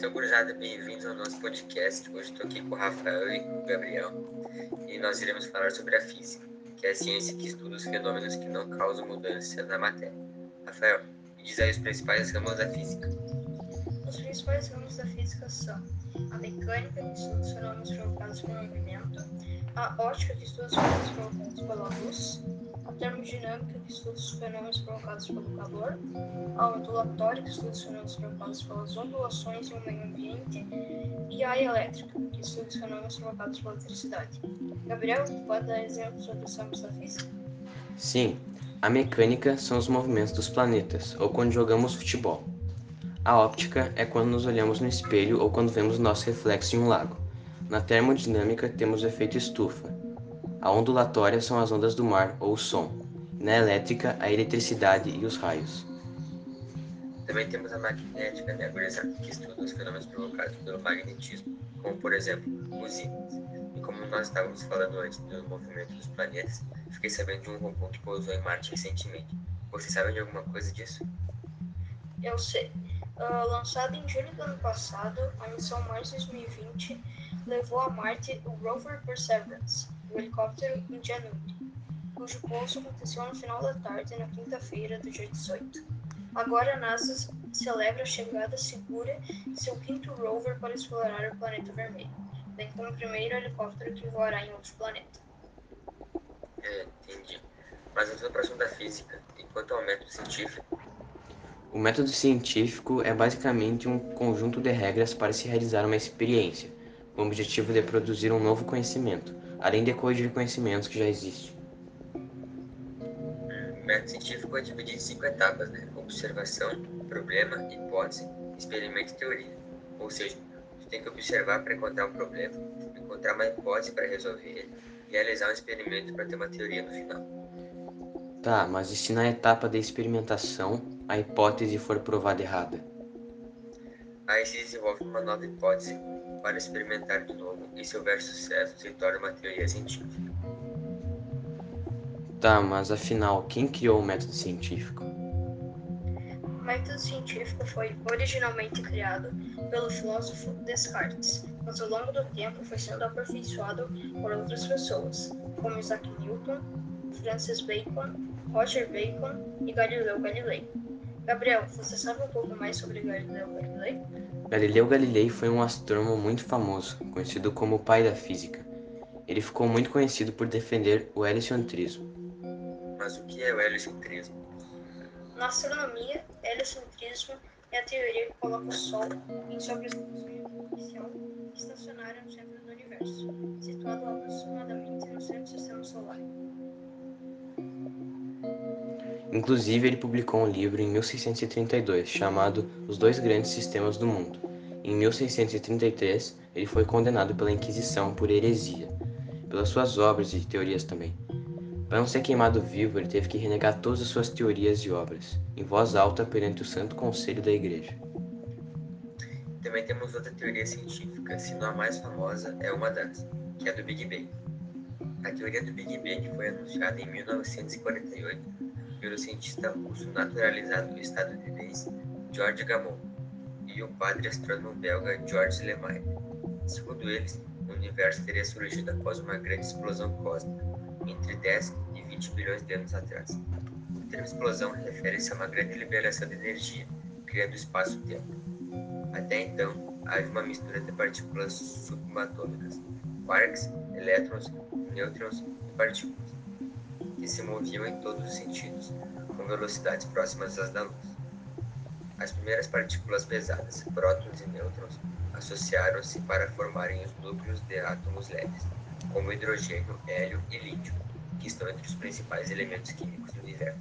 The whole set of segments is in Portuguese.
Então, gurizada, bem-vindos ao nosso podcast. Hoje estou aqui com o Rafael e com o Gabriel e nós iremos falar sobre a física, que é a ciência que estuda os fenômenos que não causam mudança na matéria. Rafael, me diz aí os principais ramos da física. Os principais ramos da física são a mecânica, que estuda os fenômenos provocados pelo movimento, a ótica, que estuda os fenômenos provocados pela luz, a termodinâmica, que estuda os fenômenos provocados pelo calor, a ondulatória, que estuda os fenômenos provocados pelas ondulações no meio ambiente, e a elétrica, que estuda os fenômenos provocados pela eletricidade. Gabriel, pode dar exemplos sobre os ramos da física? Sim, a mecânica são os movimentos dos planetas, ou quando jogamos futebol. A óptica é quando nos olhamos no espelho ou quando vemos nosso reflexo em um lago. Na termodinâmica temos o efeito estufa. A ondulatória são as ondas do mar ou o som. E na elétrica, a eletricidade e os raios. Também temos a magnética, né, gurizada, que estuda os fenômenos provocados pelo magnetismo, como por exemplo, os ímãs. E como nós estávamos falando antes do movimento dos planetas, fiquei sabendo de um robô que pousou em Marte recentemente. Vocês sabem de alguma coisa disso? Eu sei. Uh, lançado em julho do ano passado, a missão Mars 2020 levou a Marte o rover Perseverance, o helicóptero Ingenuity, cujo pouso aconteceu no final da tarde na quinta-feira do dia 18. Agora a NASA celebra a chegada segura de seu quinto rover para explorar o planeta vermelho, bem como o primeiro helicóptero que voará em outro planeta. É, entendi. Mas voltando para o assunto da física, e quanto ao método científico, O método científico é basicamente um conjunto de regras para se realizar uma experiência, com o objetivo de produzir um novo conhecimento, além de corrigir conhecimentos que já existem. o método científico é dividido em cinco etapas, né? Observação, problema, hipótese, experimento e teoria. Ou seja, tu tem que observar para encontrar um problema, encontrar uma hipótese para resolver ele, realizar um experimento para ter uma teoria no final. Tá, mas e se na etapa de experimentação a hipótese for provada errada? Aí se desenvolve uma nova hipótese para experimentar de novo, e se houver sucesso, se torna uma teoria científica. Tá, mas afinal, quem criou o método científico? O método científico foi originalmente criado pelo filósofo Descartes, mas ao longo do tempo foi sendo aperfeiçoado por outras pessoas, como Isaac Newton, Francis Bacon, Roger Bacon e Galileu Galilei. Gabriel, você sabe um pouco mais sobre Galileu Galilei? Galileu Galilei foi um astrônomo muito famoso, conhecido como o pai da física. Ele ficou muito conhecido por defender o heliocentrismo. Mas o que é o heliocentrismo? Na astronomia, heliocentrismo é a teoria que coloca o Sol em sua posição inicial estacionária no centro do universo, situado aproximadamente no centro do sistema solar. Inclusive, ele publicou um livro em 1632 chamado Os Dois Grandes Sistemas do Mundo. Em 1633, ele foi condenado pela Inquisição por heresia, pelas suas obras e teorias também. Para não ser queimado vivo, ele teve que renegar todas as suas teorias e obras, em voz alta perante o Santo Conselho da Igreja. Também temos outra teoria científica, se não a mais famosa, é uma das, que é a do Big Bang. A teoria do Big Bang foi anunciada em 1948 pelo cientista russo naturalizado estadunidense George Gamow e o padre astrônomo belga Georges Lemaire. Segundo eles, o universo teria surgido após uma grande explosão cósmica, entre 10 e 20 bilhões de anos atrás. O termo explosão refere-se a uma grande liberação de energia, criando espaço-tempo. Até então, havia uma mistura de partículas subatômicas, quarks, elétrons, nêutrons e partículas que se moviam em todos os sentidos, com velocidades próximas às da luz. As primeiras partículas pesadas, prótons e nêutrons, associaram-se para formarem os núcleos de átomos leves, como hidrogênio, hélio e lítio, que estão entre os principais elementos químicos do universo.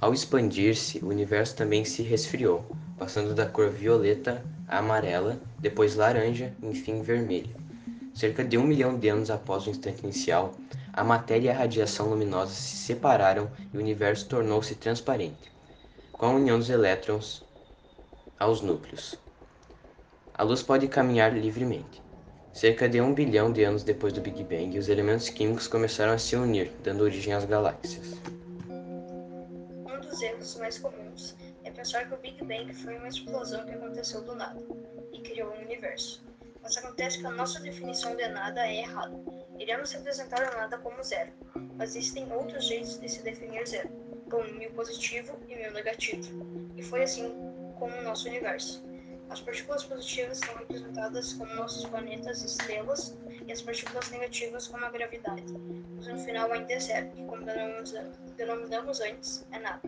Ao expandir-se, o universo também se resfriou, passando da cor violeta a amarela, depois laranja e enfim vermelha. Cerca de um milhão de anos após o instante inicial, a matéria e a radiação luminosa se separaram e o universo tornou-se transparente, com a união dos elétrons aos núcleos. A luz pode caminhar livremente. Cerca de um bilhão de anos depois do Big Bang, os elementos químicos começaram a se unir, dando origem às galáxias. Um dos erros mais comuns é pensar que o Big Bang foi uma explosão que aconteceu do nada. e criou o universo. Mas acontece que a nossa definição de nada é errada. Iremos representar o nada como zero, mas existem outros jeitos de se definir zero, como mil positivo e mil negativo. E foi assim com o nosso universo. As partículas positivas são representadas como nossos planetas e estrelas, e as partículas negativas como a gravidade. Mas no final ainda é zero, que como denominamos antes, é nada.